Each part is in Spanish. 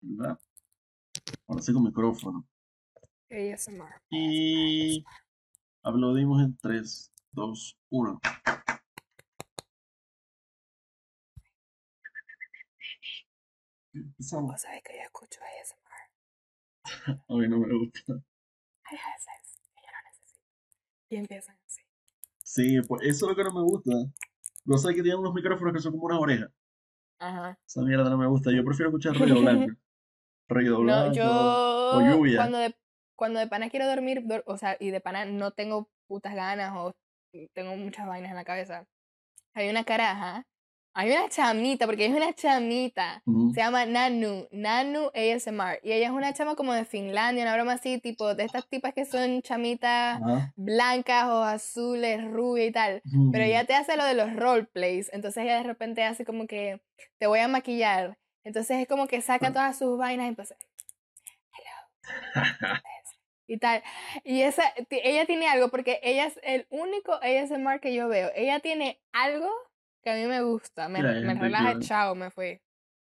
¿verdad? Ahora sí con micrófono. ASMR. Y aplaudimos en 3, 2, 1. Empezamos. Vos sabés que yo escucho ASMR. A mí no me gusta. Hay veces que yo no necesito. Y empiezan así. Sí, pues eso es lo que no me gusta. No sé que tienen unos micrófonos que son como unas orejas. Ajá. Esa mierda no me gusta. Yo prefiero escuchar ruido blanco. Ruido blanco. No, yo o lluvia. cuando de, cuando de pana quiero dormir, dor- o sea, y de pana no tengo putas ganas o tengo muchas vainas en la cabeza. Hay una caraja, hay una chamita, porque es una chamita. Ujú. Se llama Nanu, Nanu ASMR. Y ella es una chama como de Finlandia, una broma así, tipo de estas tipas que son chamitas Ajá. blancas o azules, rubias y tal. Ujú. Pero ella te hace lo de los roleplays. Entonces ella de repente hace como que te voy a maquillar. Entonces es como que saca todas sus vainas y empieza. Hello. y tal. Y esa, ella tiene algo, porque ella es el único ASMR que yo veo. Ella tiene algo que a mí me gusta. Me, me relaja, que- chao, me fui.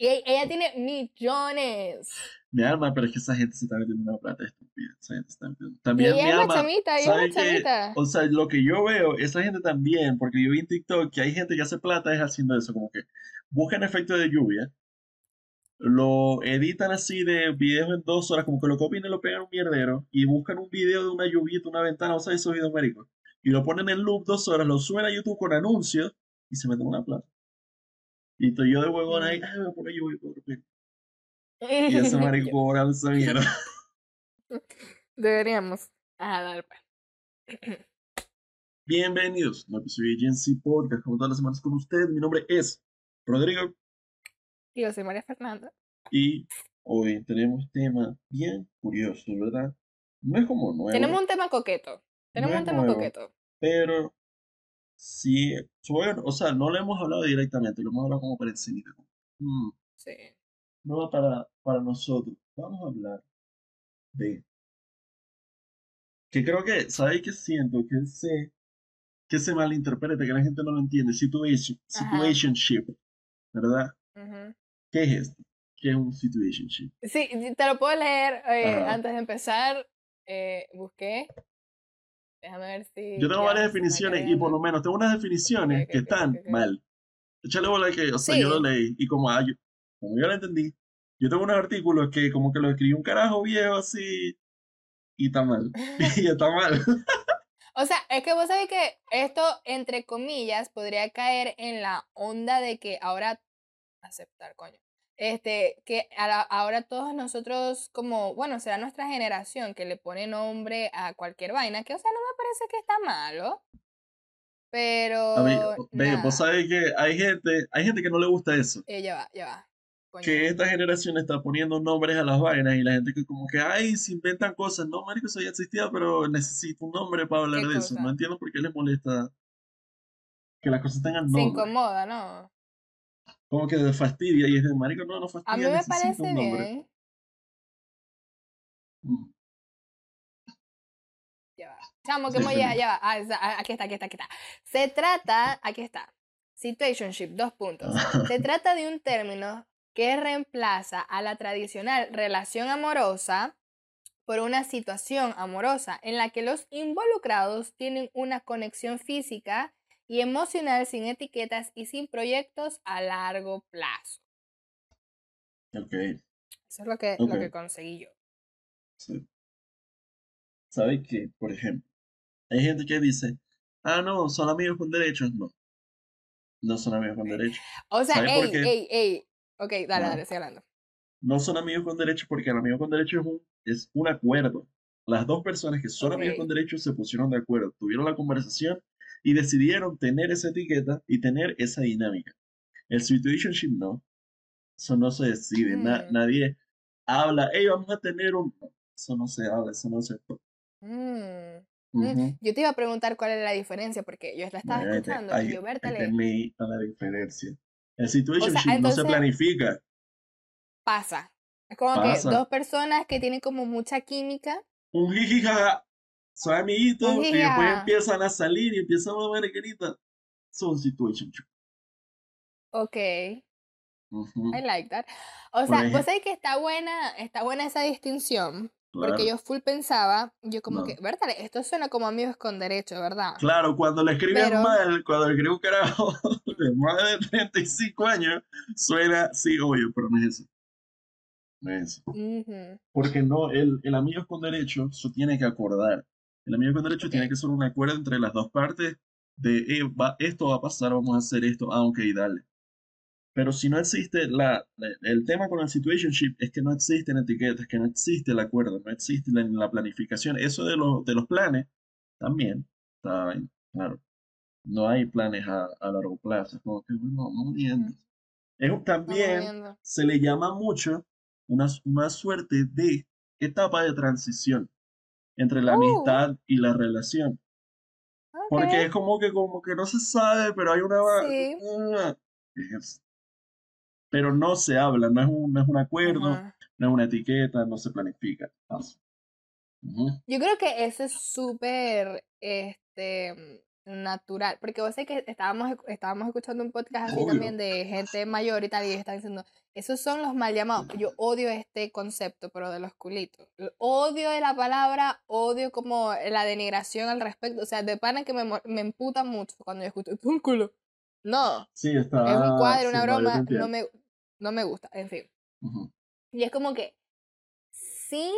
Y ella tiene millones. Mi alma, pero es que esa gente se está metiendo una plata estúpida. Esa gente se está metiendo. Y También mi ella es una alma. chamita, ella es ¿sabe una qué? chamita. O sea, lo que yo veo, esa gente también, porque yo vi en TikTok que hay gente que hace plata es haciendo eso, como que buscan efectos de lluvia, lo editan así de videos en dos horas, como que lo copian y lo pegan en un mierdero, y buscan un video de una lluvita, una ventana, o sea, esos videos maricos, y lo ponen en loop dos horas, lo suben a YouTube con anuncios, y se meten una plata. Y estoy yo de huevón ahí, ay, voy a poner lluvia, por fin. Y ese marico cobrando esa mierda. Deberíamos. Ajá, dale pues. Bienvenidos a un episodio de Gen Z Podcast, como todas las semanas con usted. Mi nombre es Rodrigo Y yo soy María Fernanda. y hoy tenemos tema bien curioso, ¿verdad? No es como nuevo, Tenemos un tema coqueto. Tenemos No un tema nuevo. coqueto. pero sí, bueno, o sea, no lo hemos hablado directamente, lo hemos hablado como por encima. como, mm, Sí. no para, para nosotros. Vamos a hablar de que creo que, ¿sabéis qué siento? Que se, que se malinterpreta, que la gente no lo entiende. Situation, situationship, ¿verdad? Ujú. ¿Qué es esto? ¿Qué es un situationship? Sí, sí, te lo puedo leer eh, antes de empezar. eh, busqué. Déjame ver si. Yo tengo varias definiciones y por lo menos tengo unas definiciones Ok, ok, que están ok, ok. mal. Échale bola que, o sea, yo lo Sí. leí y como, ah, yo, como yo lo entendí, yo tengo unos artículos que como que lo escribí un carajo viejo así y está mal. y está mal. O sea, es que vos sabés que esto, entre comillas, podría caer en la onda de que ahora. Aceptar, coño. Este, que a la- ahora todos nosotros, como, bueno, será nuestra generación que le pone nombre a cualquier vaina, que, o sea, no me parece que está malo. Pero. A mí, ve, nada. vos sabés que hay gente, hay gente que no le gusta eso. Eh, ya va, ya va. Coño. Que esta generación está poniendo nombres a las vainas y la gente que como que, ay, se inventan cosas. No, marico, eso ya existía, pero necesito un nombre para hablar ¿Qué de eso. cosa? No entiendo por qué les molesta que las cosas tengan Se nombre. incomoda, ¿no? Como que de fastidia y es de marico, no, no A fastidia, mí me parece un bien. Mm. Ya va. Chamo, que Sí, ya, ya va. Ah, aquí está, aquí está, aquí está. Se trata, aquí está. Situationship, dos puntos. Se trata de un término que reemplaza a la tradicional relación amorosa por una situación amorosa en la que los involucrados tienen una conexión física y emocional sin etiquetas y sin proyectos a largo plazo. Ok, Eso es lo que, Ok. lo que conseguí yo. sí. ¿Sabes qué? Por ejemplo, hay gente que dice, ah, no, son amigos con derechos. No, no son amigos con derechos. O sea, ¿Sabes por ey, ey, ey. Ok, dale, dale, sigue hablando. No son amigos con derechos porque el amigo con derechos es un, es un acuerdo. Las dos personas que son amigos con derechos se pusieron de acuerdo, tuvieron la conversación y decidieron tener esa etiqueta y tener esa dinámica. El situationship no. Eso no se decide. na- Mm. nadie habla, hey, vamos a tener un... Eso no se habla, eso no se... Mm. Ujú. Yo te iba a preguntar cuál era la diferencia, porque yo la estaba Vete, escuchando ahí- y yo, ahí la diferencia. El situationship no se entonces- planifica. pasa. Es como Pasa. que dos personas que tienen como mucha química. Un jijijaja. Son amiguitos y después empiezan a salir y empiezan a ver querida. Son situationship. Ok. Ujú, I like that. O Por sea, vos sabés que está buena, está buena esa distinción, porque claro, yo full pensaba, yo como que, no. ¿verdad? Esto suena como amigos con derecho, ¿verdad? Claro, cuando le escriben Pero, mal, cuando le escribe un carajo de más de 35 años, suena, sí, obvio, pero no es eso. No es eso. ujú, Porque no, el, el amigo con derecho, eso tiene que acordar. El amigo con derecho ok, tiene que ser un acuerdo entre las dos partes de, eh, va, esto va a pasar, vamos a hacer esto, ah, ok, dale. Pero si no existe la, la- el tema con el situationship es que no existen etiquetas, que no existe el acuerdo, no existe la, la planificación. Eso de, los de los planes también está bien, claro. No hay planes a, a largo plazo. Es como que, bueno, no ujú, mientas. Es, Vamos también viendo. se le llama mucho una, una suerte de etapa de transición entre la Uh, amistad y la relación. Porque es como que, como que no se sabe, pero hay una... sí, es- pero no se habla, no es un, no es un acuerdo, no es una etiqueta, no se planifica. Yo creo que eso es súper, este, natural, porque vos sé que estábamos, estábamos escuchando un podcast así Obvio. también de gente mayor y tal, y están diciendo, esos son los mal llamados. Yo odio este concepto, pero de los culitos. Odio de la palabra, odio como la denigración al respecto. O sea, de pana que me, me emputa mucho cuando yo escucho, es un culo. No, Sí, es un está... cuadro, Sí, una broma, no me, no me gusta, en fin. Ujú. Y es como que, sí,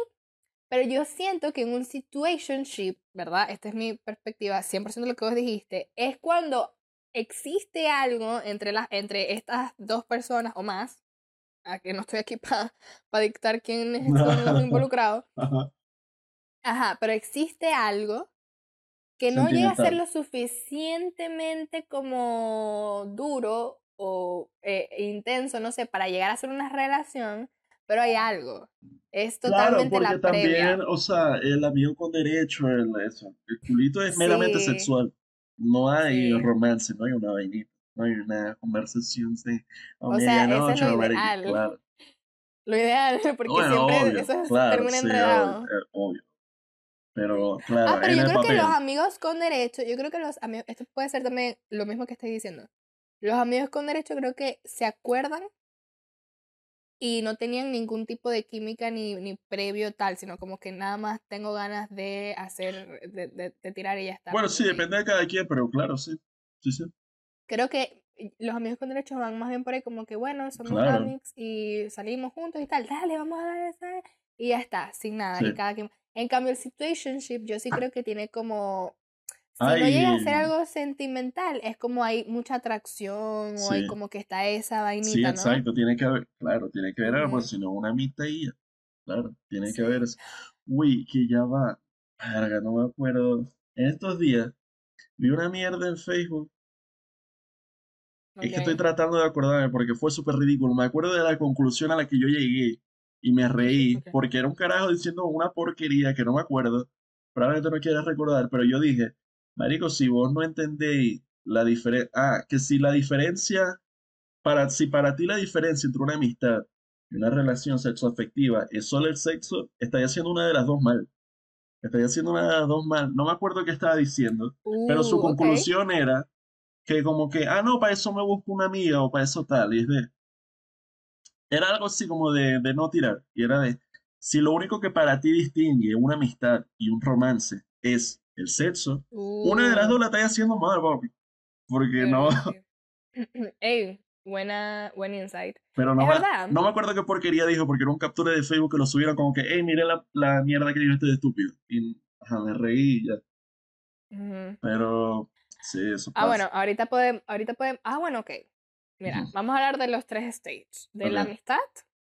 pero yo siento que en un situationship, ¿verdad? Esta es mi perspectiva, 100% lo que vos dijiste, es cuando existe algo entre, las, entre estas dos personas o más, a que no estoy aquí para dictar quiénes son los involucrados, Ajá. ajá, pero existe algo que no llega a ser lo suficientemente como duro o eh, intenso, no sé, para llegar a ser una relación, pero hay algo. Es Claro, totalmente porque la previa. también, o sea, el amigo con derecho, el, eso, el culito es meramente Sí, sexual. No hay sí. romance, no hay una vainita, no hay una conversación de O sea, eso es lo ideal. claro. Lo ideal, porque Bueno, siempre obvio, eso es- claro, termina sí, enredado. eh, obvio. Pero, Ah, claro, pero en yo creo que los papel, amigos con derecho, yo creo que los amigos, esto puede ser también lo mismo que estoy diciendo. Los amigos con derecho creo que se acuerdan y no tenían ningún tipo de química ni, ni previo tal, sino como que nada más tengo ganas de hacer, de, de- de tirar y ya está. bueno, ¿me sí, depende de cada quien, pero claro, sí, sí, sí, Creo que los amigos con derecho van más bien por ahí como que, bueno, somos claro, amigos y salimos juntos y tal, dale, vamos a dar esa, y ya está, sin nada, y sí. cada quien... En cambio, el situationship yo sí creo que tiene como... Si no llega a ser algo sentimental, es como hay mucha atracción o hay sí, como que está esa sí, vainita, ¿no? exacto, tiene que haber, claro, tiene que haber algo, Ujú, si no una mitad y ya, claro, tiene que Sí. haber eso. Uy, que ya va, verga, no me acuerdo. En estos días vi una mierda en Facebook, es que estoy tratando de acordarme porque fue súper ridículo. Me acuerdo de la conclusión a la que yo llegué y me reí Ok. porque era un carajo diciendo una porquería que no me acuerdo. Probablemente no quieras recordar, pero yo dije, Marico, si vos no entendéis la diferencia, ah, que si la diferencia, para, si para ti la diferencia entre una amistad y una relación sexoafectiva es solo el sexo, estaría haciendo una de las dos mal. Estaría haciendo una de las dos mal. No me acuerdo qué estaba diciendo, pero su Uh, conclusión era que como que, ah, no, para eso me busco una amiga o para eso tal. Y es de, era algo así como de, de no tirar. Y era de, si lo único que para ti distingue una amistad y un romance es el sexo, una de las Uh, dos la está haciendo mal, papi. Porque no. Ey, buena, buen insight. pero no Es me, verdad. no me acuerdo qué porquería dijo, porque era un captura de Facebook que lo subieron como que, hey, mire la, la mierda que dijo este de estúpido. Y ajá, me reí y ya. Pero sí, eso Ah, bueno, pasa. ahorita podemos, ahorita podemos, ah, bueno, ok. Mira, vamos a hablar de los tres stages, de la amistad,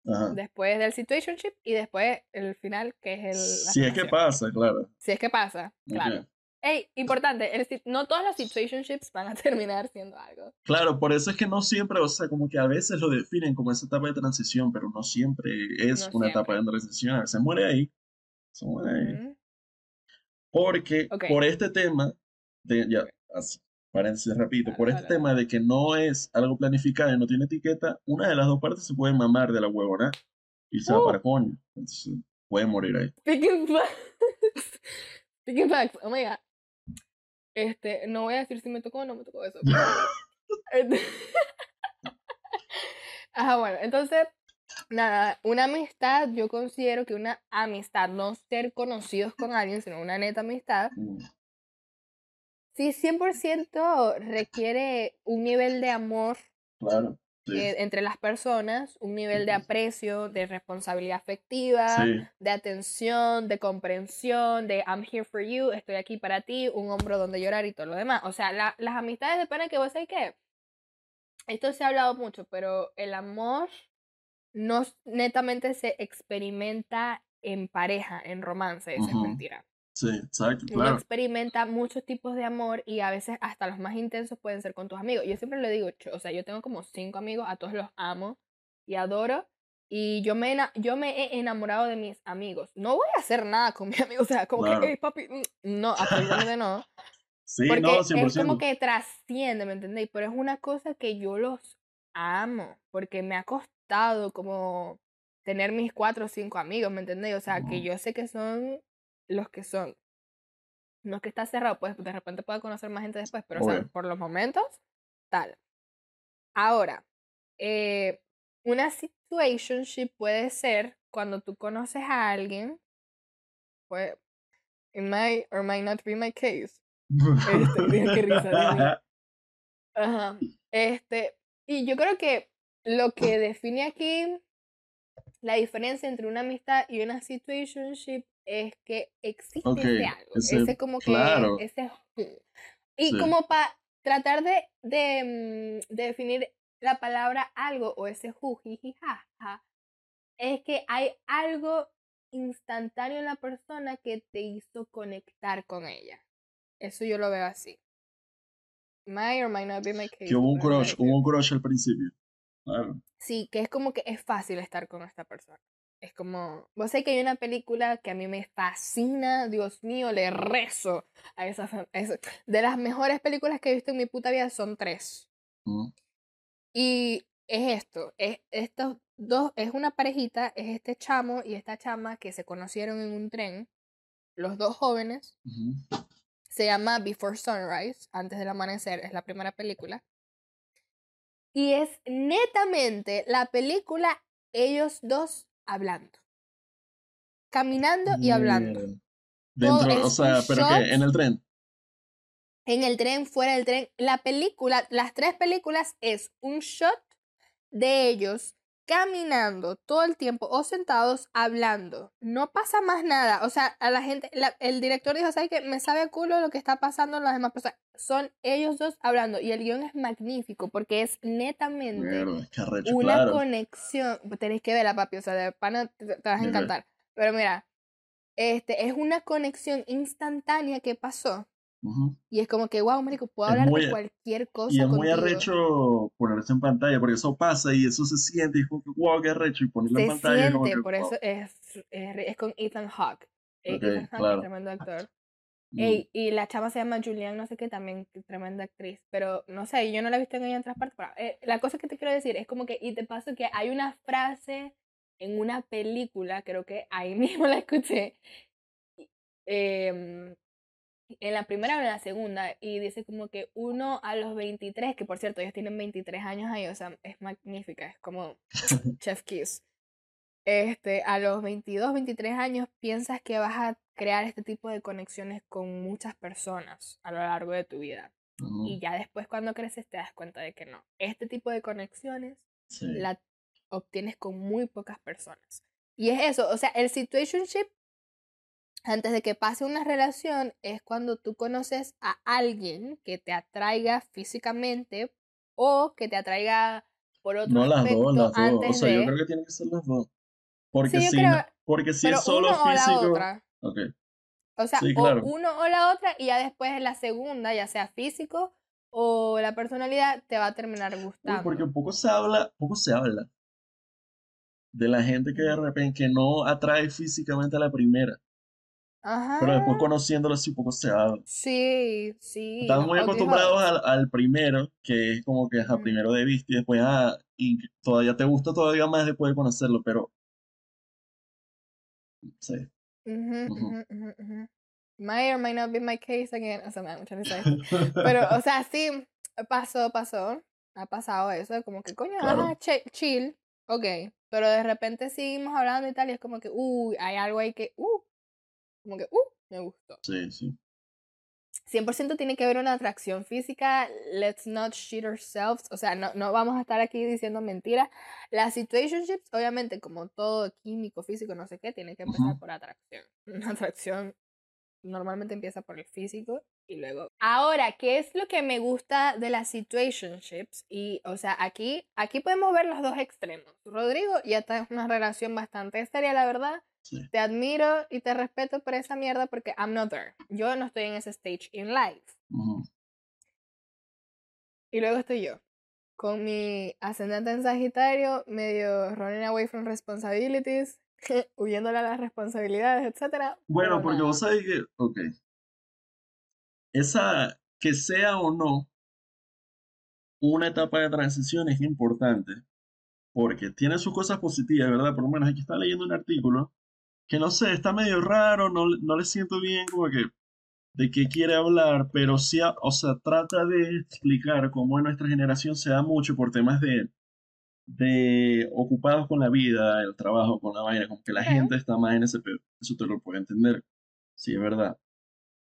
ajá. después del situationship y después el final, que es el, Si es que pasa, claro. Si es que pasa, claro. Ok. Ey, importante, el no todos los situationships van a terminar siendo algo. Claro, por eso es que no siempre, o sea, como que a veces lo definen como esa etapa de transición, pero no siempre es No una etapa siempre. de transición. A veces muere ahí, se muere ahí. Porque Ok, por este tema, de, ya, así, paréntesis rapidito, dale, por este tema de que no es algo planificado y no tiene etiqueta, una de las dos partes se puede mamar de la huevona y se va Uh, para coño. Entonces, puede morir ahí. speaking facts. Speaking facts, oh my god. Este, no voy a decir si me tocó o no me tocó eso, pero. este, Ajá, bueno, entonces, nada, una amistad, yo considero que una amistad, no ser conocidos con alguien, sino una neta amistad, Mm, sí 100% requiere un nivel de amor Claro. Sí. eh, entre las personas, un nivel de aprecio, de responsabilidad afectiva, Sí. de atención, de comprensión, de I'm here for you, estoy aquí para ti, un hombro donde llorar y todo lo demás. O sea, la- las amistades de pana que vos sabés que esto se ha hablado mucho, pero el amor no netamente se experimenta en pareja, en romance, es mentira. Sí, exacto, Uno claro. experimenta muchos tipos de amor y a veces hasta los más intensos pueden ser con tus amigos. Yo siempre le digo, o sea, yo tengo como cinco amigos, a todos los amo y adoro. Y yo me, yo me he enamorado de mis amigos. No voy a hacer nada con mis amigos, o sea, como Claro. que, hey, papi, mm", no, absolutamente no. Sí, Porque no, es 100%. como que trasciende, ¿me entendéis? Pero es una cosa que yo los amo, porque me ha costado como tener mis cuatro o cinco amigos, ¿me entendéis? O sea, que yo sé que son los que son. No es que está cerrado, pues de repente pueda conocer más gente después, pero o sea, por los momentos, tal. Ahora, eh, una situationship puede ser cuando tú conoces a alguien, pues, it might or might not be my case. Este, qué risa. Ajá. Este, y yo creo que lo que define aquí la diferencia entre una amistad y una situationship es que existe Ok, ese algo, ese- ese como que, claro. ese y Sí. como para tratar de, de, mm, de definir la palabra algo o ese jujijijaja, es que hay algo instantáneo en la persona que te hizo conectar con ella. Eso yo lo veo así. May or might not be my case. Que hubo un crush, hubo un crush al principio. Claro. Sí, que es como que es fácil estar con esta persona. Es como, vos sé que hay una película que a mí me fascina, Dios mío, le rezo a esa, fa- a esa- De las mejores películas que he visto en mi puta vida son tres. Mm, Y es esto, es estos dos, es una parejita, es este chamo y esta chama que se conocieron en un tren, los dos jóvenes, se llama Before Sunrise, antes del amanecer, es la primera película. Y es netamente la película ellos dos hablando. Caminando y hablando. Dentro, o sea, pero shot. que en el tren. En el tren, fuera del tren. La película, las tres películas es un shot de ellos caminando todo el tiempo o sentados hablando. No pasa más nada. O sea, a la gente, la- el director dijo, ¿sabes qué? Me sabe a culo lo que está pasando en las demás personas. Son ellos dos hablando y el guion es magnífico porque es netamente Mierda, una claro. conexión. Tenéis que verla, papi. O sea, de pana te, te vas a encantar. Pero mira, este es una conexión instantánea que pasó. Ujú. Y es como que, wow, marico, puedo Es hablar muy- de cualquier cosa Y es muy contigo. arrecho ponerse en pantalla, porque eso pasa y eso se siente, y es como que, wow, qué arrecho, y ponerlo en Se pantalla es como siente, que, por wow. eso es, es, es con Ethan Hawke. Eh, Ok, Ethan Hawke claro. es tremendo actor. Mm, Ey, y la chava se llama Julianne, no sé qué, también tremenda actriz. Pero no sé, yo no la he visto en ella en otras partes. pero, eh, la cosa que te quiero decir es como que, y te paso que hay una frase en una película, creo que ahí mismo la escuché, em, en la primera o en la segunda, y dice como que uno a los 23, que por cierto, ellos tienen 23 años ahí, o sea, es magnífica, es como Chef Kiss. Este, a los 22, 23 años piensas que vas a crear este tipo de conexiones con muchas personas a lo largo de tu vida. Y ya después cuando creces te das cuenta de que no. Este tipo de conexiones sí. la obtienes con muy pocas personas. Y es eso, o sea, el situationship, antes de que pase una relación, es cuando tú conoces a alguien que te atraiga físicamente o que te atraiga por otro No las dos, las dos. O sea, de... yo creo que tienen que ser las dos. Porque Sí, si, creo- porque si pero es solo uno o la otra. Ok. O sea, Sí, o claro. uno o la otra y ya después la segunda, ya sea físico o la personalidad, te va a terminar Uy, gustando. porque poco se habla, poco se habla de la gente que de repente que no atrae físicamente a la primera, Ajá. pero después conociéndolo así poco se habla. Sí, sí. Están muy acostumbrados al, al primero, que es como que a Ujú. primero de vista y después ah, y todavía te gusta todavía más después de conocerlo, pero sí. May or may not be my case again. O sea, me da mucha risa. Pero, o sea, sí, pasó, pasó. ha pasado eso, como que coño, Claro. ajá, chill, ok, pero de repente seguimos hablando y tal, y es como que, uy, hay algo ahí que, uh, como que, uh, me gustó. Sí, sí. 100% tiene que haber una atracción física, let's not cheat ourselves, o sea, no, no vamos a estar aquí diciendo mentiras. Las situationships, obviamente, como todo químico, físico, no sé qué, tiene que empezar Ujú. por atracción. Una atracción normalmente empieza por el físico y luego... Ahora, ¿qué es lo que me gusta de las situationships? Y, o sea, aquí, aquí podemos ver los dos extremos. Rodrigo ya está en una relación bastante seria, la verdad. Sí. Te admiro y te respeto por esa mierda porque I'm not there. Yo no estoy en ese stage in life. Ujú. Y luego estoy yo, con mi ascendente en Sagitario, medio running away from responsibilities, huyéndole a las responsabilidades, etc. Bueno, porque vos sabés que, ok, esa, que sea o no una etapa de transición es importante, porque tiene sus cosas positivas, ¿verdad? Por lo menos aquí está leyendo un artículo que no sé, está medio raro, no, le- no le siento bien como que de qué quiere hablar, pero sí, o sea, trata de explicar cómo en nuestra generación se da mucho por temas de, de ocupados con la vida, el trabajo, con la vaina, como que la gente está más en ese pedo. Eso te lo puedo entender. Sí, es verdad.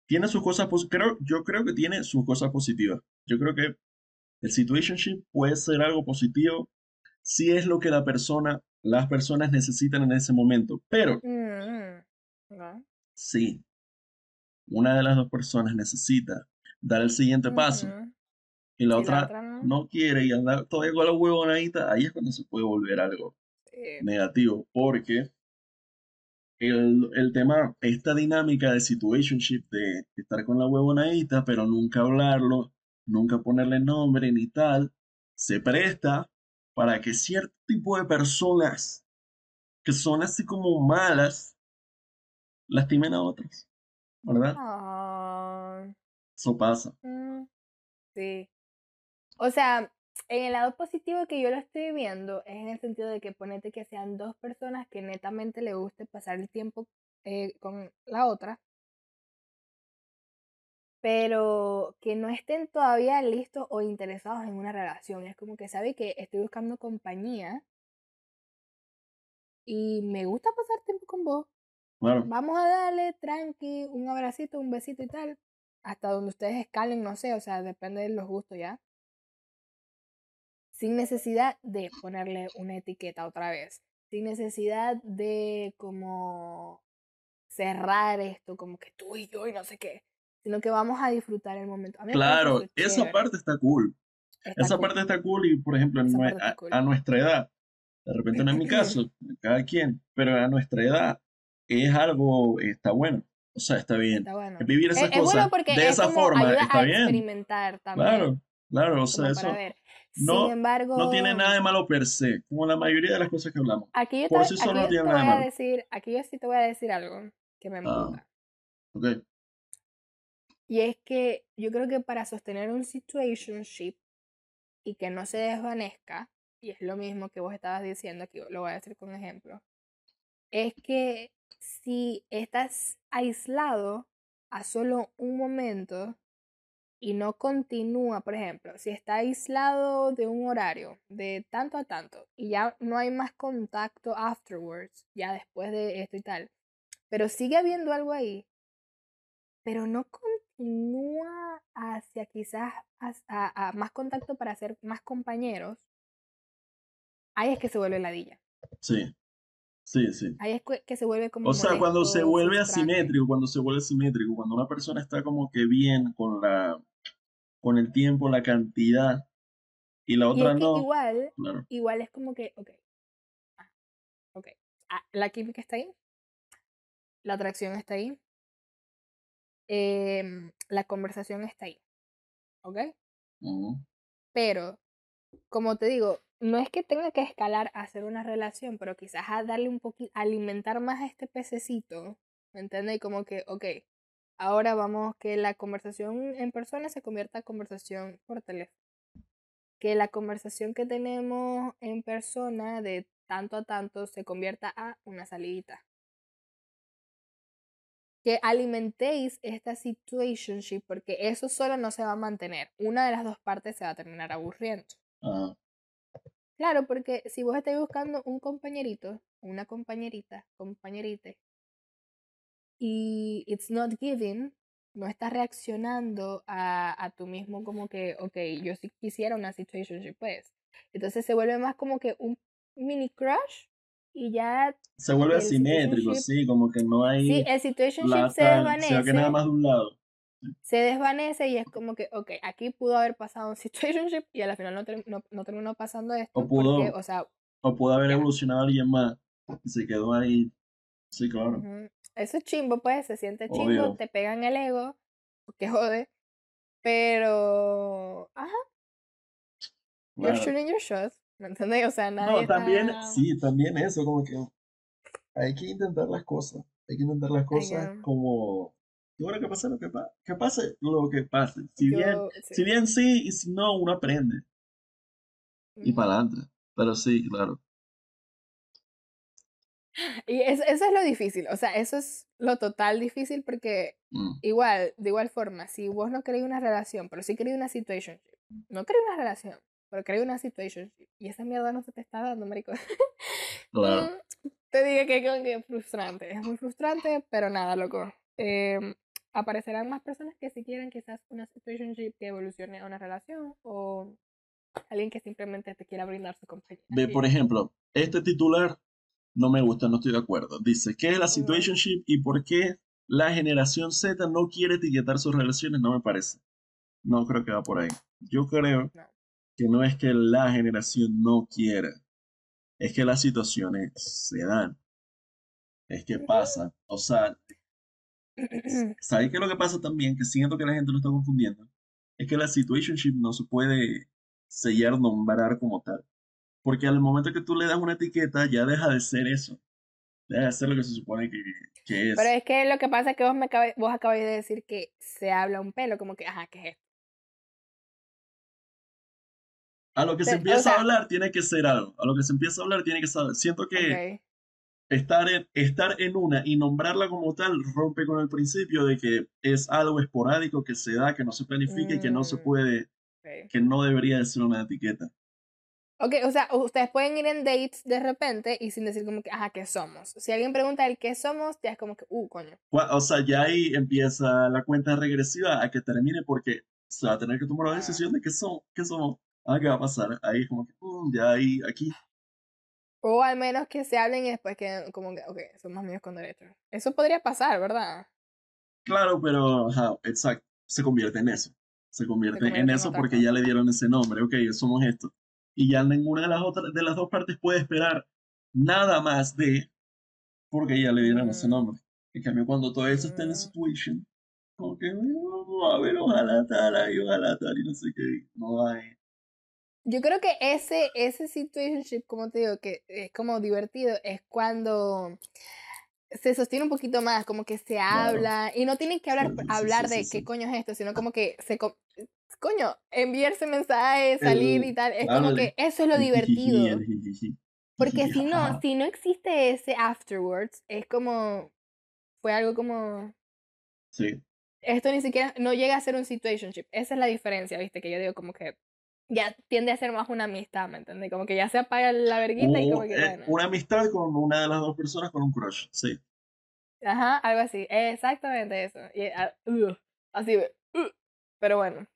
Tiene sus cosas positivas, yo creo que tiene sus cosas positivas. Yo creo que el situationship puede ser algo positivo si es lo que la persona, las personas necesitan en ese momento. Pero Mm, ok. si una de las dos personas necesita dar el siguiente paso y la Y otra no. no quiere y anda todavía con la huevonadita, ahí es cuando se puede volver algo Sí. negativo, porque el, el tema, esta dinámica de situationship, de estar con la huevonadita, pero nunca hablarlo, nunca ponerle nombre ni tal, se presta para que cierto tipo de personas que son así como malas lastimen a otras, ¿verdad? Ay, Eso pasa. mm, sí. O sea, en el lado positivo que yo lo estoy viendo es en el sentido de que ponete que sean dos personas que netamente le guste pasar el tiempo eh, con la otra, pero que no estén todavía listos o interesados en una relación. Es como que sabe que estoy buscando compañía y me gusta pasar tiempo con vos. Claro, Vamos a darle tranqui, un abracito, un besito y tal, hasta donde ustedes escalen, no sé, o sea, depende de los gustos ya. Sin necesidad de ponerle una etiqueta otra vez, sin necesidad de como cerrar esto, como que tú y yo y no sé qué, sino que vamos a disfrutar el momento. Claro, esa chévere, parte está cool. está Esa cool. parte está cool y, por ejemplo, a, cool. a nuestra edad, de repente no es mi caso, cada quien, pero a nuestra edad es algo, está bueno, o sea, está bien. Está bueno. Vivir esas Es, es cosas bueno porque de es esa forma ayuda está a bien. experimentar también. Claro, claro, o sea, eso ver. no- Sin embargo, no tiene nada de malo per se, como la mayoría de las cosas que hablamos. Aquí yo, Por te, sí solo aquí no yo tiene te nada de voy a decir, aquí yo sí te voy a decir algo que me Ah. emputa. ¿Ok? Y es que yo creo que para sostener un situationship y que no se desvanezca, y es lo mismo que vos estabas diciendo, aquí lo voy a decir con ejemplo, es que si estás aislado a solo un momento y no continúa, por ejemplo, si está aislado de un horario de tanto a tanto y ya no hay más contacto afterwards, ya después de esto y tal, pero sigue habiendo algo ahí, pero no continúa hacia quizás a, a más contacto para ser más compañeros, ahí es que se vuelve ladilla. Sí, sí, sí. Ahí es que- que se vuelve como O sea, cuando se vuelve asimétrico, cuando se vuelve asimétrico, cuando una persona está como que bien con la, con el tiempo, la cantidad, y la Y otra es que no, igual, claro. igual es como que, ok, ah, ok, ah, la química está ahí, la atracción está ahí, em, la conversación está ahí, ok, pero como te digo, no es que tenga que escalar a hacer una relación, pero quizás a darle un poquito, alimentar más a este pececito, ¿me entiendes? Y como que, ok, ahora vamos que la conversación en persona se convierta en conversación por teléfono. Que la conversación que tenemos en persona de tanto a tanto se convierta a una salidita. Que alimentéis esta situationship porque eso solo no se va a mantener. Una de las dos partes se va a terminar aburriendo. Ajá. Claro, porque si vos estáis buscando un compañerito, una compañerita, compañerite, y it's not giving, no estás reaccionando a, a tú mismo como que, ok, yo sí quisiera una situationship, pues. Entonces se vuelve más como que un mini crush y ya Se vuelve el asimétrico, sí, como que no hay Sí, el situationship la se desvanece. sino que nada más de un lado. se desvanece y es como que, ok, aquí pudo haber pasado un situationship y al final no, no, no terminó pasando esto. O pudo- porque, o sea, O puede haber evolucionado alguien más y se quedó ahí. Sí, claro. eso es chimbo, pues, se siente chimbo, Obvio. te pegan el ego, que jode, pero, ajá, you're shooting your shot, ¿me entendés? O sea, nadie No, también, está- sí, también eso, como que hay que intentar las cosas. Hay que intentar las cosas que- como. Y bueno, que pase lo que pase. Que pase lo que pase. Si bien, yo- sí, si bien sí y si no, uno aprende. Y ujú. para adelante. Pero sí, claro. Y eso, eso es lo difícil, o sea, eso es lo total difícil porque Mm. igual, de igual forma, si vos no queréis una relación, pero sí queréis una situationship, no queréis una relación, pero queréis una situationship, y esa mierda no se te está dando, marico. Claro. Mm, Te digo que es frustrante, es muy frustrante, pero nada, loco. Em, aparecerán más personas que si quieren quizás una situationship que evolucione a una relación o alguien que simplemente te quiera brindar su compañía. Ve, por ejemplo, este titular no me gusta, no estoy de acuerdo. Dice, ¿qué es la situationship y por qué la generación Z no quiere etiquetar sus relaciones? No me parece. No creo que va por ahí. Yo creo No. Que no es que la generación no quiera, es que las situaciones se dan. Es que pasa. O sea, ¿sabes qué es lo que pasa también? Que siento que la gente lo está confundiendo. Es que la situationship no se puede sellar, nombrar como tal. Porque al momento que tú le das una etiqueta, ya deja de ser eso. Deja de ser lo que se supone que, que es. Pero es que lo que pasa es que vos, me acabe- vos acabáis de decir que se habla un pelo, como que, ajá, ¿qué es esto? A lo que se Te- o empieza sea- a hablar tiene que ser algo. A lo que se empieza a hablar tiene que ser. Siento que Ok. estar, en, estar en una y nombrarla como tal rompe con el principio de que es algo esporádico que se da, que no se planifica y que no se Mm. puede, ok. que no debería de ser una etiqueta. Ok, o sea, ustedes pueden ir en dates de repente y sin decir como que, ajá, ¿qué somos? Si alguien pregunta el qué somos, ya es como que, uh, coño. O sea, ya ahí empieza la cuenta regresiva a que termine porque se va a tener que tomar la decisión de qué somos, qué somos, ah, qué va a pasar. Ahí como que, mm, ya ahí, aquí. O al menos que se hablen y después que, como que, ok, somos amigos con derechos. Eso podría pasar, ¿verdad? Claro, pero, ajá, exacto, se convierte en eso. Se convierte, convierte en en eso porque ya le dieron ese nombre, ok, somos esto. Y ya ninguna de las otras, de las dos partes puede esperar nada más de, porque ya le dieron ese Mm. nombre. En cambio, cuando todo eso está en Mm. situation, como que, "Bueno, a ver, ojalá tal, ojalá tal, y no sé qué, no hay. Yo creo que ese, ese situationship, como te digo, que es como divertido, es cuando se sostiene un poquito más, como que se habla, y no tienen que hablar, Sí, hablar sí, de qué coño es esto, sino como que se, co- coño, enviarse mensajes, salir y tal, es como que eso es lo divertido. Porque si no, si no existe ese afterwards, es como, fue algo como, Sí, esto ni siquiera, no llega a ser un situationship. Esa es la diferencia, ¿viste? Que yo digo como que ya tiende a ser más una amistad, ¿me entiendes? Como que ya se apaga la verguita y O, como que, eh, una amistad con una de las dos personas con un crush, sí. Ajá, algo así. Exactamente eso. Y, ah, ugh, así, uh, pero bueno.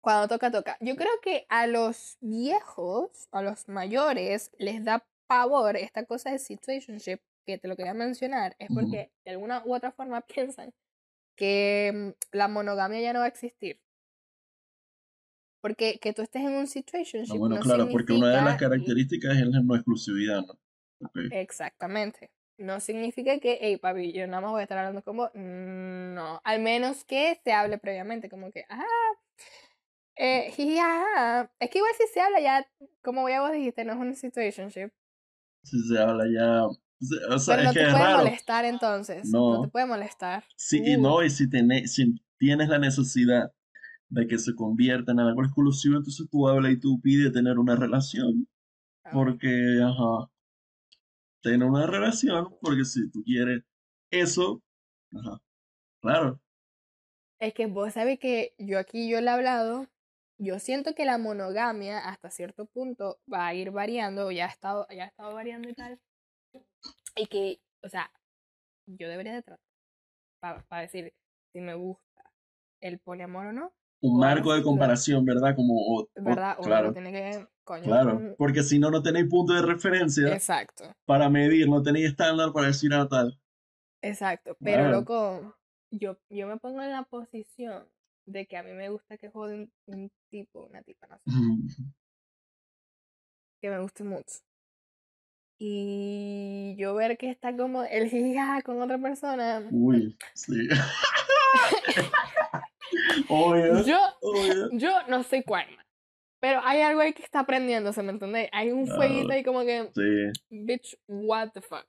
Cuando toca, toca. Yo creo que a los viejos, a los mayores, les da pavor esta cosa de situationship, que te lo quería mencionar, es porque de alguna u otra forma piensan que mm, la monogamia ya no va a existir. Porque que tú estés en un situationship No, bueno, no claro, porque una de las características es la no exclusividad, ¿no? Exactamente. No significa que, hey, papi, yo nada más voy a estar hablando con vos. Mm, No, al menos que se hable previamente, como que, ajá, eh, jiji, ajá. Es que igual si se habla ya, como ya vos dijiste, no es un situationship. Si se habla ya. O sea, Pero no es que te es puede raro. molestar entonces. No. No. te puede molestar. Sí, y Uh, no, y si tienes la necesidad de que se convierta en algo exclusivo, entonces tú hablas y tú pides tener una relación. ah, Porque, ajá, tener una relación, porque si tú quieres eso, ajá, claro. Es que vos sabés que yo aquí yo le he hablado yo siento que la monogamia hasta cierto punto va a ir variando, ya ha estado, ya ha estado variando y tal. Y que, o sea, yo debería de tratar para decir si me gusta el poliamor o no. Un marco de comparación, ¿verdad? Como, ¿verdad? claro. tiene que, claro, porque si no, no tenéis punto de referencia. Exacto. Para medir, no tenéis estándar para decir a tal. Exacto, pero loco, yo, yo me pongo en la posición de que a mí me gusta que jode un, tipo, una tipa, no sé. que me guste mucho. Y yo ver que está como el giga con otra persona. Uy, sí. Yo, yo no sé cuál. Pero hay algo ahí que está aprendiendo, ¿se me entiende? Hay un fueguito ahí como que. Sí. Bitch, what the fuck.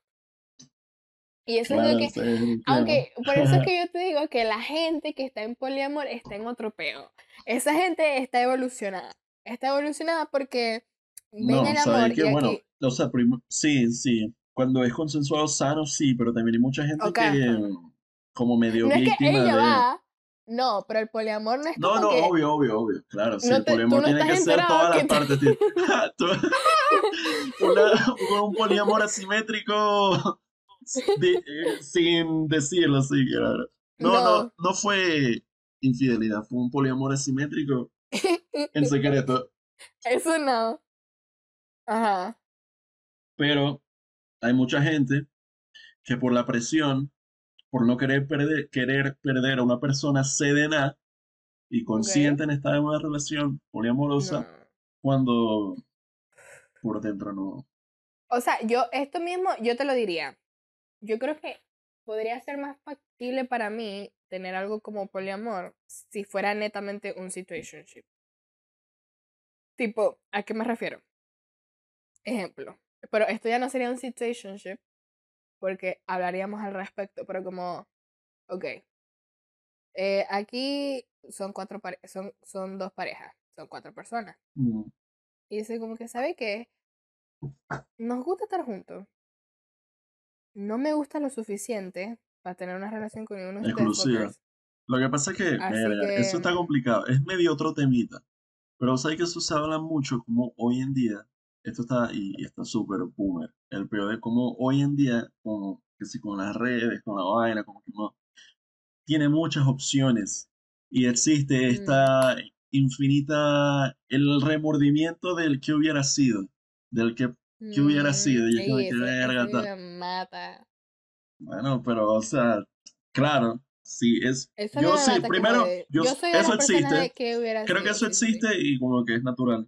Y eso es lo que. aunque, por eso es que yo te digo que la gente que está en poliamor está en otro peo. Esa gente está evolucionada. Está evolucionada porque ven el amor. Que, bueno, o sea, sí, sí. Cuando es consensuado sano, sí, pero también hay mucha gente que. Como medio no víctima es que ella va, no, pero el poliamor no es no, como No, no, obvio, obvio, obvio. Claro, sí, el poliamor tiene que ser todas las partes. un poliamor asimétrico eh, sin decirlo así, claro. No, no, no, fue infidelidad, fue un poliamor asimétrico en secreto. Eso no. Ajá. Pero hay mucha gente que por la presión por no querer perder, querer perder a una persona sedena y consciente en estar en una relación poliamorosa cuando por dentro no. O sea, yo esto mismo, yo te lo diría. Yo creo que podría ser más factible para mí tener algo como poliamor si fuera netamente un situationship. Tipo, ¿a qué me refiero? Ejemplo. Pero esto ya no sería un situationship, porque hablaríamos al respecto, pero como, ok, eh, aquí son cuatro son, son dos parejas, son cuatro personas. Mm. Y dice como que, ¿sabe qué? Nos gusta estar juntos. No me gusta lo suficiente para tener una relación con uno de ustedes. Lo que pasa es que, eso está complicado. Es medio otro temita. Pero sabes que eso se habla mucho como hoy en día esto está y, está súper boomer. El peor de cómo hoy en día, como que si con las redes, con la vaina, como que no, tiene muchas opciones y existe mm. esta infinita, el remordimiento del que hubiera sido, del que, que hubiera mm, sido. Y que verga, mata. Bueno, pero, o sea, claro, sí, es. yo sí, primero, yo, eso existe. creo que eso existe y como que es natural.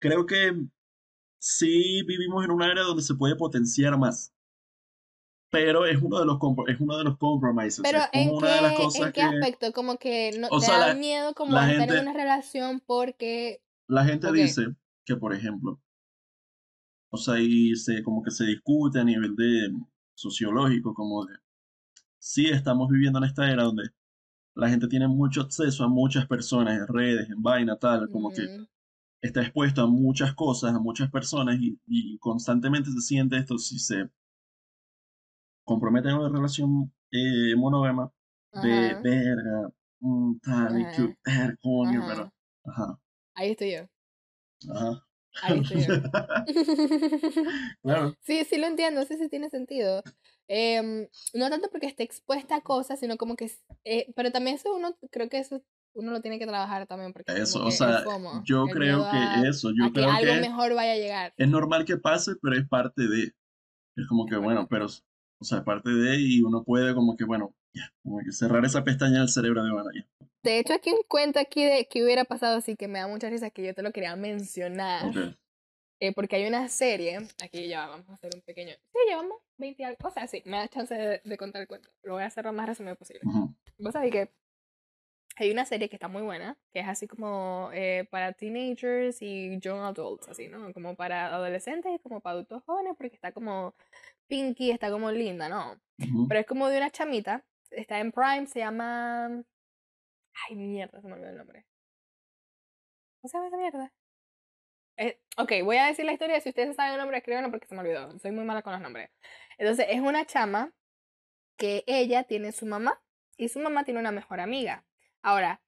Creo que sí vivimos en una era donde se puede potenciar más. Pero es uno de los, es uno de los compromises. Pero ¿en, una qué, de las cosas ¿en qué aspecto? Como que no, te da miedo como tener una relación porque... La gente dice que, por ejemplo, o sea, y se, como que se discute a nivel de sociológico, como de, sí estamos viviendo en esta era donde la gente tiene mucho acceso a muchas personas en redes, en vaina, tal, como que está expuesto a muchas cosas, a muchas personas y, constantemente se siente esto si se compromete en una relación eh, monógama de verga, un tal, y que, coño, pero, ajá. Ahí estoy yo. Ajá. Ahí estoy yo. claro. Sí, sí lo entiendo, sí, sí tiene sentido. Eh, no tanto porque esté expuesta a cosas, sino como que... Eh, pero también eso uno, creo que eso uno lo tiene que trabajar también porque eso, o sea, yo creo que eso, yo creo que algo mejor vaya a llegar. Es normal que pase, pero es parte de. Es como que bueno, pero o sea, es parte de y uno puede como que bueno, ya, como que cerrar esa pestaña del cerebro de bueno, ya. De hecho, aquí un cuento aquí de que hubiera pasado así que me da mucha risa que yo te lo quería mencionar. Eh, porque hay una serie, aquí ya vamos a hacer un pequeño. Sí, llevamos 20 algo. O sea, sí, me da chance de, contar el cuento. Lo voy a hacer lo más resumido posible. Vos sabés que hay una serie que está muy buena, que es así como eh, para teenagers y young adults, así, ¿no? Como para adolescentes y como para adultos jóvenes, porque está como pinky, está como linda, ¿no? Pero es como de una chamita, está en Prime, se llama... Ay, mierda, se me olvidó el nombre. ¿Cómo se llama esa mierda? Eh, ok, voy a decir la historia, si ustedes saben el nombre, escríbanlo porque se me olvidó, soy muy mala con los nombres. Entonces, es una chama que ella tiene su mamá y su mamá tiene una mejor amiga. Ahora,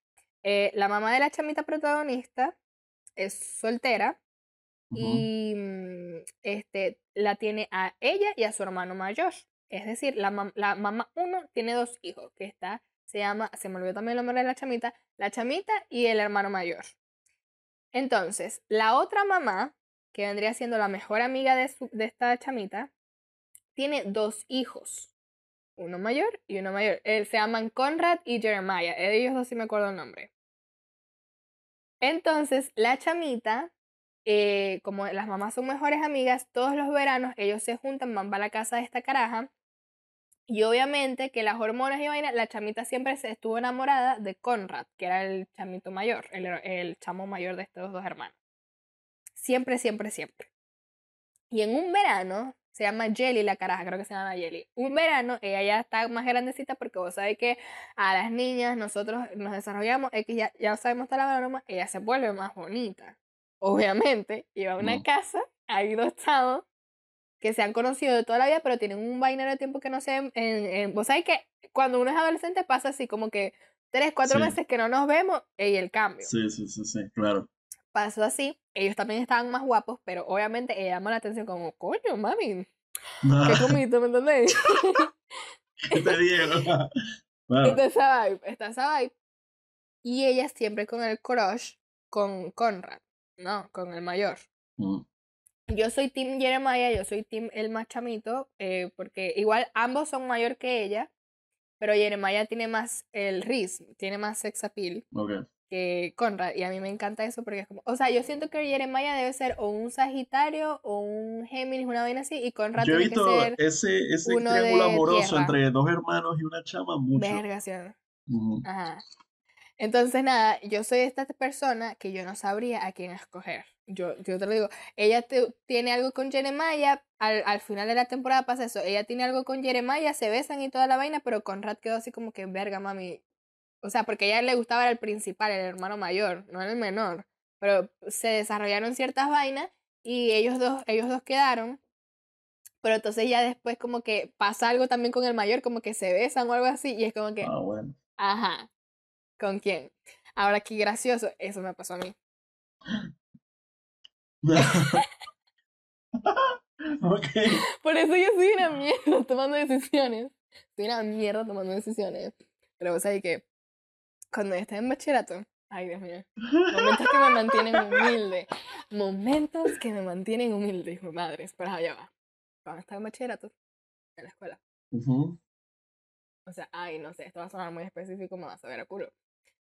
Eh, la mamá de la chamita protagonista es soltera y mm, este, la tiene a ella y a su hermano mayor. Es decir, la, mam- la mamá uno tiene dos hijos, que está, se llama, se me olvidó también el nombre de la chamita, la chamita y el hermano mayor. Entonces, la otra mamá, que vendría siendo la mejor amiga de, su- de esta chamita, tiene dos hijos, uno mayor y uno mayor. Eh, se llaman Conrad y Jeremiah, ellos dos sí me acuerdo el nombre. Entonces, la chamita, eh, como las mamás son mejores amigas, todos los veranos ellos se juntan, van para la casa de esta caraja. Y obviamente que las hormonas y vaina, la chamita siempre se estuvo enamorada de Conrad, que era el chamito mayor, el, el chamo mayor de estos dos hermanos. Siempre, siempre, siempre. Y en un verano, se llama Jelly la caraja, creo que se llama Jelly. Un verano, ella ya está más grandecita porque vos sabés que a las niñas nosotros nos desarrollamos, X ya, ya sabemos toda la broma, ella se vuelve más bonita. Obviamente, iba a una Mm. casa, hay dos chavos que se han conocido de toda la vida, pero tienen un vainero de tiempo que no se ven. En, en- vos sabés que cuando uno es adolescente pasa así como que tres, cuatro Sí. meses que no nos vemos y el cambio. Sí, sí, sí, sí, claro. Pasó así, ellos también estaban más guapos, pero obviamente ella llamó la atención como, coño, mami, ¿qué comiste? ¿Me entendés? ¿Qué te dieron? Claro. Está esa vibe, está esa vibe. Y ella siempre con el crush con Conrad, no, con el mayor. Mm, Yo soy Team Jeremiah, yo soy Team el más chamito, eh, porque igual ambos son mayor que ella, pero Jeremiah tiene más el Riz, tiene más sex appeal ok. Que Conrad, y a mí me encanta eso porque es como, o sea, yo siento que Jeremiah debe ser o un Sagitario o un Géminis, una vaina así, y Conrad Yo he tiene que visto ser ese, ese uno triángulo de amoroso tierra. entre dos hermanos y una chama mucho. verga, ¿sí o no? Ujú. Ajá. Entonces, nada, yo soy esta persona que yo no sabría a quién escoger. Yo, yo te lo digo, ella te- tiene algo con Jeremiah, al, al final de la temporada pasa eso, ella tiene algo con Jeremiah, se besan y toda la vaina, pero Conrad quedó así como que, verga, mami. O sea, porque a ella le gustaba era el principal, el hermano mayor, no el menor. Pero se desarrollaron ciertas vainas y ellos dos, ellos dos quedaron. Pero entonces ya después como que pasa algo también con el mayor, como que se besan o algo así, y es como que, Ah, bueno. Ajá. ¿Con quién? Ahora, qué gracioso. Eso me pasó a mí. ok. Por eso yo soy una mierda tomando decisiones. Soy una mierda tomando decisiones. Pero vos sabés que cuando estaba en bachillerato, ay Dios mío, momentos que me mantienen humilde. Momentos que me mantienen humilde, hijo de madre. Pero allá va. Cuando estaba en bachillerato, en la escuela. Ujú. O sea, ay, no sé, esto va a sonar muy específico, me vas a ver a culo.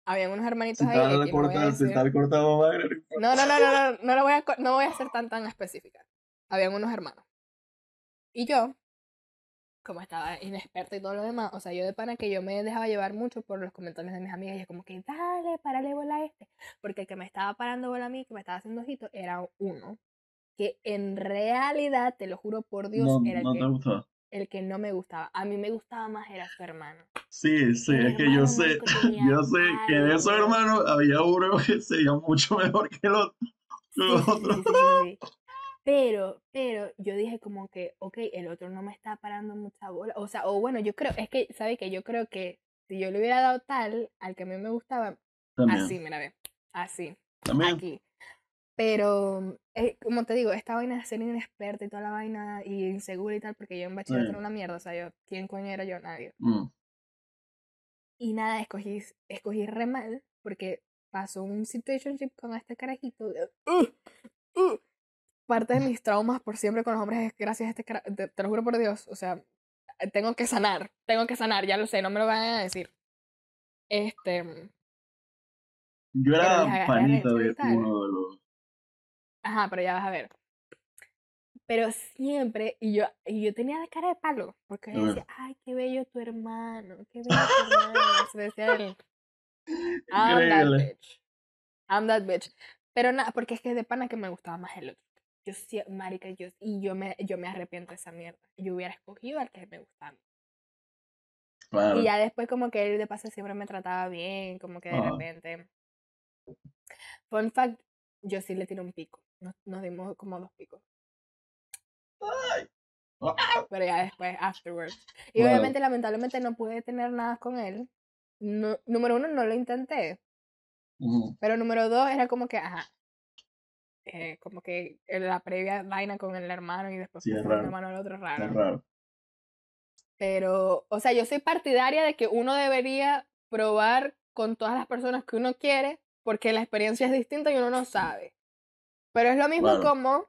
Habían unos hermanitos Si ahí. está X, no cortado, si decir. está cortado, no. No, no, no, no, no, lo voy a, no voy a ser tan, tan específica. Habían unos hermanos. Y yo, como estaba inexperta y todo lo demás, o sea, yo de pana que yo me dejaba llevar mucho por los comentarios de mis amigas y es como que, dale, párale bola a este. Porque el que me estaba parando bola a mí, que me estaba haciendo ojito, era uno que en realidad, te lo juro por Dios, No, era el, no que, te gustó. el que no me gustaba. A mí me gustaba más era su hermano. Sí, sí, El es que yo sé, yo sé que de esos hermanos había uno que sería mucho mejor que el otro. Sí, los sí, sí, Pero, pero yo dije como que, ok, el otro no me está parando mucha bola. O sea, o bueno, yo creo, es que, ¿sabes que Yo creo que si yo le hubiera dado tal al que a mí me gustaba, También. así, mira, ve, así, También. aquí. Pero, eh, como te digo, esta vaina de ser inexperta y toda la vaina y insegura y tal, porque yo en bachillerato era una mierda, o sea, yo, ¿quién coño era yo? Nadie. Mm. Y nada, escogí, escogí re mal porque pasó un situationship con este carajito. de- ¡Uh! ¡Uh! Parte de mis traumas por siempre con los hombres es gracias a este te, te lo juro por Dios. O sea, tengo que sanar, tengo que sanar, ya lo sé, no me lo vayan a decir. Este, Yo era panita de uno de los. ajá, pero ya vas a ver. Pero siempre, y yo, y yo tenía la cara de palo, porque yo decía, ay, qué bello tu hermano, qué bello tu hermano. Se decía él. I'm that bitch. I'm that bitch. Pero nada, porque es que de pana que me gustaba más el otro. Yo sí, marica, yo, y yo me, yo me arrepiento de esa mierda. Yo hubiera escogido al que me gustaba. Claro. Y ya después como que él de paso siempre me trataba bien, como que de Ah. repente. Fun fact, yo sí le tiré un pico. Nos, nos dimos como dos picos. Ah, Pero ya después, afterwards. Y Wow. obviamente, lamentablemente, no pude tener nada con él. No, número uno, no lo intenté. Ujú. Pero número dos era como que, ajá. Eh, como que la previa vaina con el hermano y después Sí, con el hermano al otro Es raro. Pero, o sea, yo soy partidaria de que uno debería probar con todas las personas que uno quiere, porque la experiencia es distinta y uno no sabe. Pero es lo mismo Claro. como,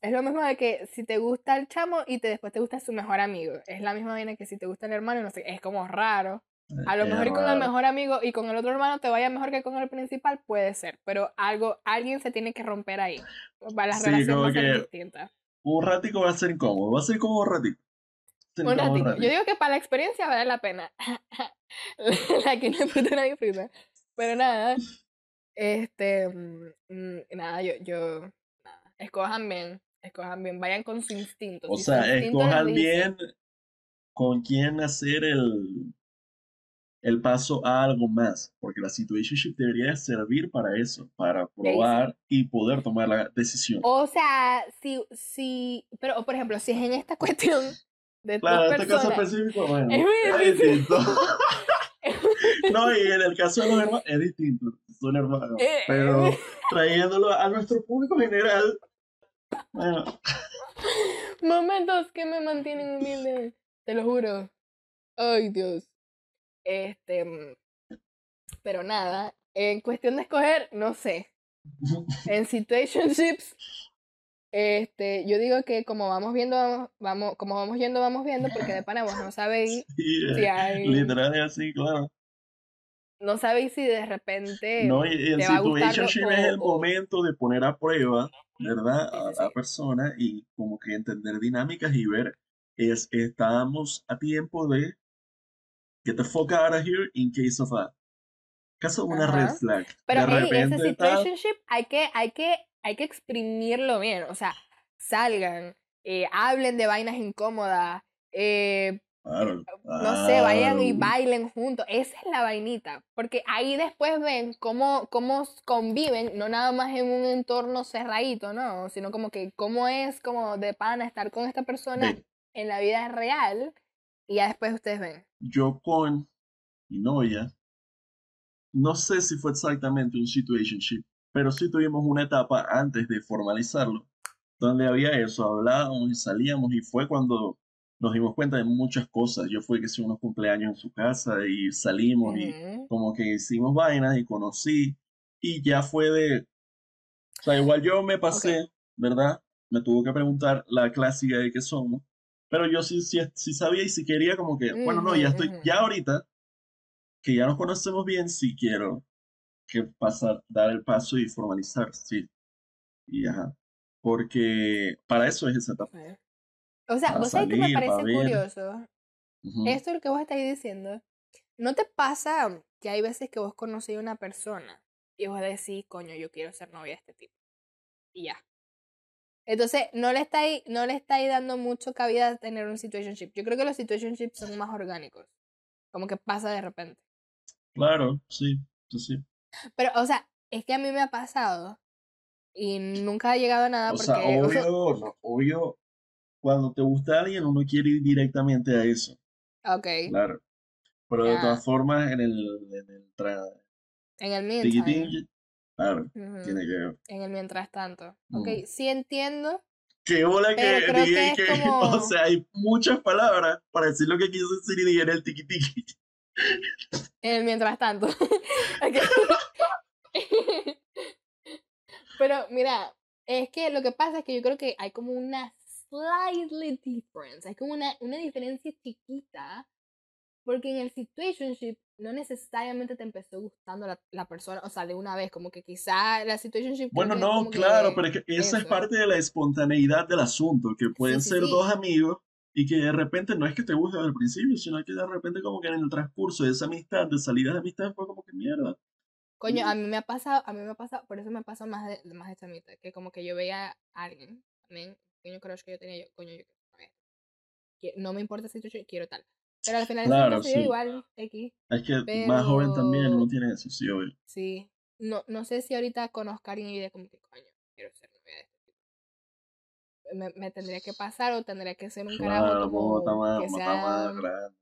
es lo mismo de que si te gusta el chamo y te, después te gusta su mejor amigo. Es la misma vaina que si te gusta el hermano no sé, es como raro. A lo mejor con el mejor amigo y con el otro hermano te vaya mejor que con el principal, puede ser. Pero algo, alguien se tiene que romper ahí. Para las Sí, relaciones como va a ser distintas. Un ratico va a ser incómodo. Va a ser como un. Va a ser Un ratico. Yo digo que para la experiencia vale la pena. la que no no disfruta. Pero nada. Este. mm, mm, Nada, yo. yo nada. Escojan bien. Escojan bien. Vayan con su instinto. O Si sea, instinto escojan bien con quién hacer el, el paso a algo más, porque la situationship debería servir para eso, para probar y poder tomar la decisión. O sea, si. si pero, por ejemplo, si es en esta cuestión de Claro, en este caso específico, bueno, Es es distinto. No, y en el caso de los hermanos, es distinto, son hermanos. Eh, Pero trayéndolo a nuestro público general, bueno, Momentos que me mantienen humilde. Te lo juro. Ay, Dios. Este. mm, Pero nada. En cuestión de escoger, no sé. En situationships. Este, yo digo que como vamos viendo, vamos, vamos, como vamos yendo, vamos viendo, porque de pana vos no sabéis sí, eh, si hay, literal es así, claro. no sabéis si de repente No, y el a gustar situationship es el o- momento de poner a prueba, ¿verdad? Sí, A la persona y como que entender dinámicas y ver, es, estamos a tiempo de get the fuck out of here in case of a, caso de una red Ajá. flag. Pero de ey, ese repente tal, situationship hay que, hay que, hay que exprimirlo bien. O sea, salgan, eh, hablen de vainas incómodas, eh, claro, no sé, vayan y claro. bailen juntos. Esa es la vainita. Porque ahí después ven cómo, cómo conviven, no nada más en un entorno cerradito, ¿no? Sino como que cómo es como de pana estar con esta persona Ve, en la vida real. Y ya después ustedes ven. Yo con mi novia, no sé si fue exactamente un situationship, pero sí tuvimos una etapa antes de formalizarlo, donde había eso, hablábamos y salíamos y fue cuando nos dimos cuenta de muchas cosas. Yo fui que hice unos cumpleaños en su casa y salimos y como que hicimos vainas y conocí y ya fue de, o sea, igual yo me pasé, ¿verdad? Me tuvo que preguntar la clásica de qué somos, pero yo sí, sí, sí sabía y sí quería como que, bueno, no, ya estoy, ya ahorita que ya nos conocemos bien, sí quiero que pasar, dar el paso y formalizar, sí. Y ajá. Porque para eso es esa etapa. O sea, Para vos sabés que me parece curioso. Ujú. Esto es lo que vos estáis diciendo. ¿No te pasa que hay veces que vos conocéis a una persona y vos decís, coño, yo quiero ser novia de este tipo? Y ya. Entonces, no le estáis, no le estáis dando mucho cabida a tener un situationship. Yo creo que los situationships son más orgánicos. Como que pasa de repente. Claro, sí, sí, sí. Pero, o sea, es que a mí me ha pasado y nunca ha llegado a nada O porque... sea, obvio, no, obvio, cuando te gusta alguien uno quiere ir directamente a eso, ok, claro. Pero de todas formas, en el, en el tra- en el meantime. Claro, Ujú, tiene que ver. En el mientras tanto. Mm. Ok, sí entiendo. Qué bola que dije que que, como- o sea, hay muchas palabras para decir lo que quiso decir y dije en el tiqui tiqui. En el mientras tanto. Pero mira, es que lo que pasa es que yo creo que hay como una slightly difference. Hay como una, una diferencia chiquita. Porque en el situationship no necesariamente te empezó gustando la, la persona, o sea, de una vez, como que quizá la situationship. Bueno, es no, como que- claro, pero es que esa es eso. parte de la espontaneidad del asunto, que pueden sí, ser sí. dos amigos y que de repente no es que te guste el principio, sino que de repente como que en el transcurso de esa amistad, de salida de amistad, fue como que mierda. Coño, a mí me ha pasado, a mí me ha pasado, por eso me pasó más de, más de chamita, que como que yo veía a alguien, también, coño crush que yo tenía, yo, coño, yo no me importa si yo quiero tal. Pero al final Claro, sí. igual, X, Es que más joven también Pero- uno tiene eso, sí, obvio. sí. No, no sé si ahorita conozco a alguien y de como que, coño, quiero ser novia de este tipo. Me, me tendría que pasar o tendría que ser un carajo Claro, como uno está más, que está sea... grande.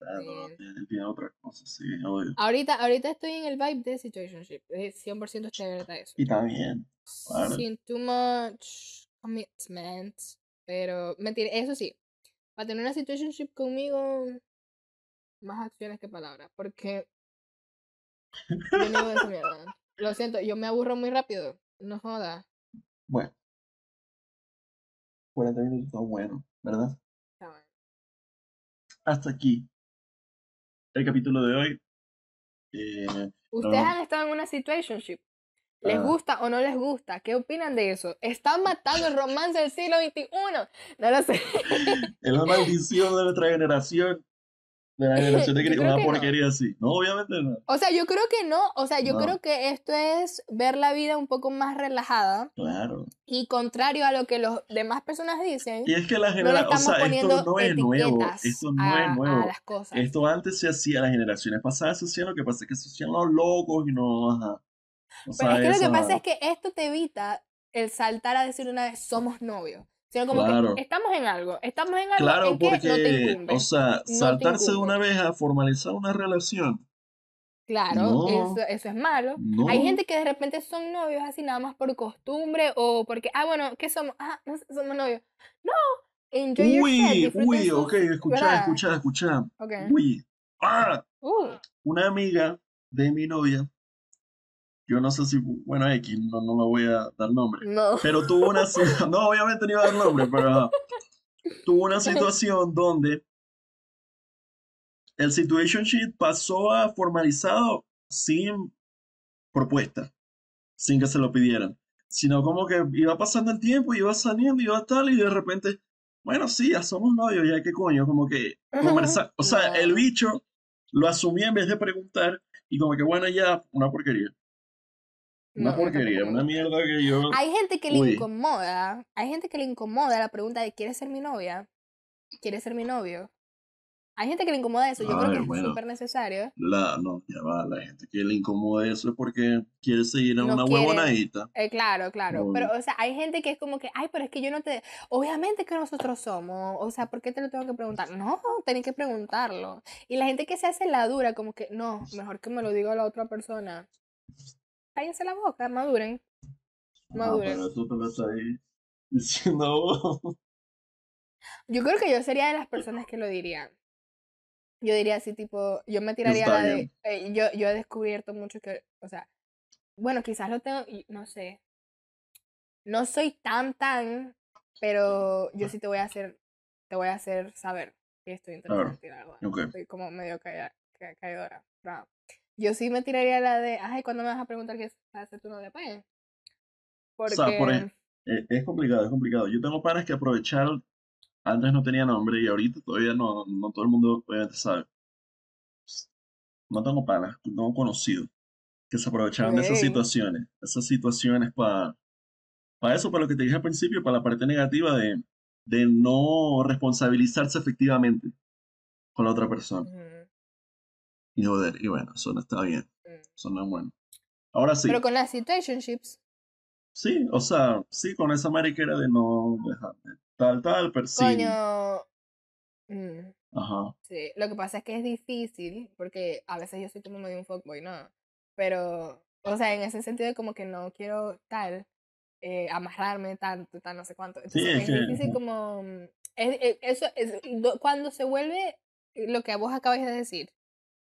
Ah, no, Sí. tiene, tiene otra cosa, sí, obvio. Ahorita, ahorita estoy en el vibe de situationship. eh, 100% estoy abierta a eso. Y también, claro. Sin too much commitment. Pero, mentira, eso sí. Para tener una situationship conmigo, más acciones que palabras. Porque yo niego esa mierda. Lo siento, yo me aburro muy rápido. No joda. bueno. 40 minutos está bueno, ¿verdad? Está bueno. Hasta aquí el capítulo de hoy. Eh, ¿Ustedes no. han estado en una situationship? ¿Les Ah. gusta o no les gusta? ¿Qué opinan de eso? ¿Están matando el romance del siglo XXI? No lo sé. es la maldición de nuestra generación. De la generación de una que no. porquería así. No, obviamente no. O sea, yo creo que no. O sea, yo No. creo que esto es ver la vida un poco más relajada Claro. y contrario a lo que las demás personas dicen. Y es que la No generación, o estamos sea, esto no es nuevo. Esto no a, es nuevo. las cosas. Esto antes se hacía, las generaciones pasadas se hacían, lo que pasa es que se hacían los locos y no, ajá. O Pero sea, es que lo que esa- pasa es que esto te evita el saltar a decir una vez somos novios. Sino como Claro. que estamos en algo. Estamos en algo Claro, en que no te porque, incumbe. o sea, te saltarse de una vez a formalizar una relación. Claro, No. eso, eso es malo. No. Hay gente que de repente son novios así nada más por costumbre o porque, ah, bueno, ¿qué somos? Ah, no sé, somos novios. No, enjoy Uy, uy, sus- ok, escucha, escucha, escucha. Ok. Uy, ah, Uh, una amiga de mi novia, yo no sé si, bueno, X, no, no le voy a dar nombre, no. pero tuvo una, no, obviamente no iba a dar nombre, pero tuvo una situación donde el situationship pasó a formalizado sin propuesta, sin que se lo pidieran, sino como que iba pasando el tiempo, iba saliendo, iba tal, y de repente, bueno, sí, ya somos novios, ya qué coño, como que conversar, o sea, No. el bicho lo asumía en vez de preguntar, y como que bueno, ya, una porquería. Una No, porquería, una mierda que yo... Hay gente que le incomoda, hay gente que le incomoda la pregunta de ¿quieres ser mi novia? ¿Quieres ser mi novio? Hay gente que le incomoda eso, yo creo que es súper necesario. La, no, ya va, la gente que le incomoda eso es porque quiere seguir a No una quiere. huevonadita. Eh, claro, claro, Obvio. pero o sea, hay gente que es como que, ay, pero es que yo no te, obviamente que nosotros somos, o sea, ¿por qué te lo tengo que preguntar? No, tenés que preguntarlo. Y la gente que se hace la dura, como que, no, mejor que me lo diga la otra persona. Cállense la boca, maduren. No, Maduren. pero eso te lo está ahí diciendo. Yo creo que yo sería de las personas que lo diría. Yo diría así, tipo, yo me tiraría la de. eh, yo, yo he descubierto mucho que, o sea, bueno, quizás lo tengo, no sé. No soy tan, tan, pero yo sí te voy a hacer, te voy a hacer saber que estoy interesada en tirar algo. Ok. Soy como medio calla- ca- caidora. Yo sí me tiraría la de, ay, ¿cuándo me vas a preguntar qué es hacer tu novia? Pues. Porque. sea, por ej- Eh, es complicado, es complicado. Yo tengo panas que aprovecharon, antes no tenía nombre y ahorita todavía no, no todo el mundo obviamente sabe. No tengo panas, tengo conocidos que se aprovecharon de esas situaciones, esas situaciones para para eso, para lo que te dije al principio, para la parte negativa de, de no responsabilizarse efectivamente con la otra persona. Ujú, Y y bueno, eso no está bien, eso no es bueno. Ahora sí, Pero con las situationships, sí, o sea, sí, con esa mariquera de no dejar de tal, tal, pero sí. coño. mm, Ajá. sí, lo que pasa es que es difícil, porque a veces yo soy como medio un fuckboy, ¿no? Pero, o sea, en ese sentido como que no quiero tal, eh, amarrarme tanto, tal, no sé cuánto. Entonces es es, que- difícil como. mm, es- es- eso es, do- cuando se vuelve lo que vos acabas de decir,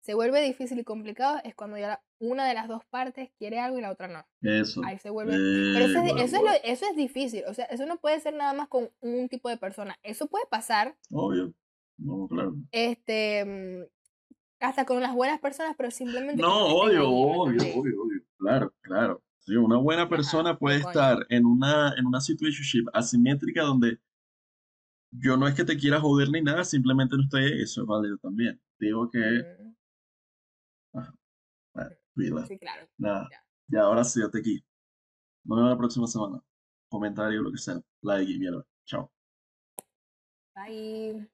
se vuelve difícil y complicado es cuando ya la- una de las dos partes quiere algo y la otra no. Eso. Ahí se vuelve Pero eso es, Eh, eso, es bueno, lo- eso es difícil, o sea, eso no puede ser nada más con un tipo de persona. Eso puede pasar, Obvio. No, claro. este, mm, hasta con las buenas personas, pero simplemente... No, obvio, ahí, ¿me obvio, obvio, obvio. Claro, claro. Sí, una buena persona puede coño. estar en una, en una situationship asimétrica donde yo no es que te quiera joder ni nada, simplemente no estoy, eso es válido también. Digo que, Mm, Sí, claro. nada. ya. Ya, ahora sí, hasta aquí. Nos vemos la próxima semana. Comentario, lo que sea. Like y mierda. Chao. Bye.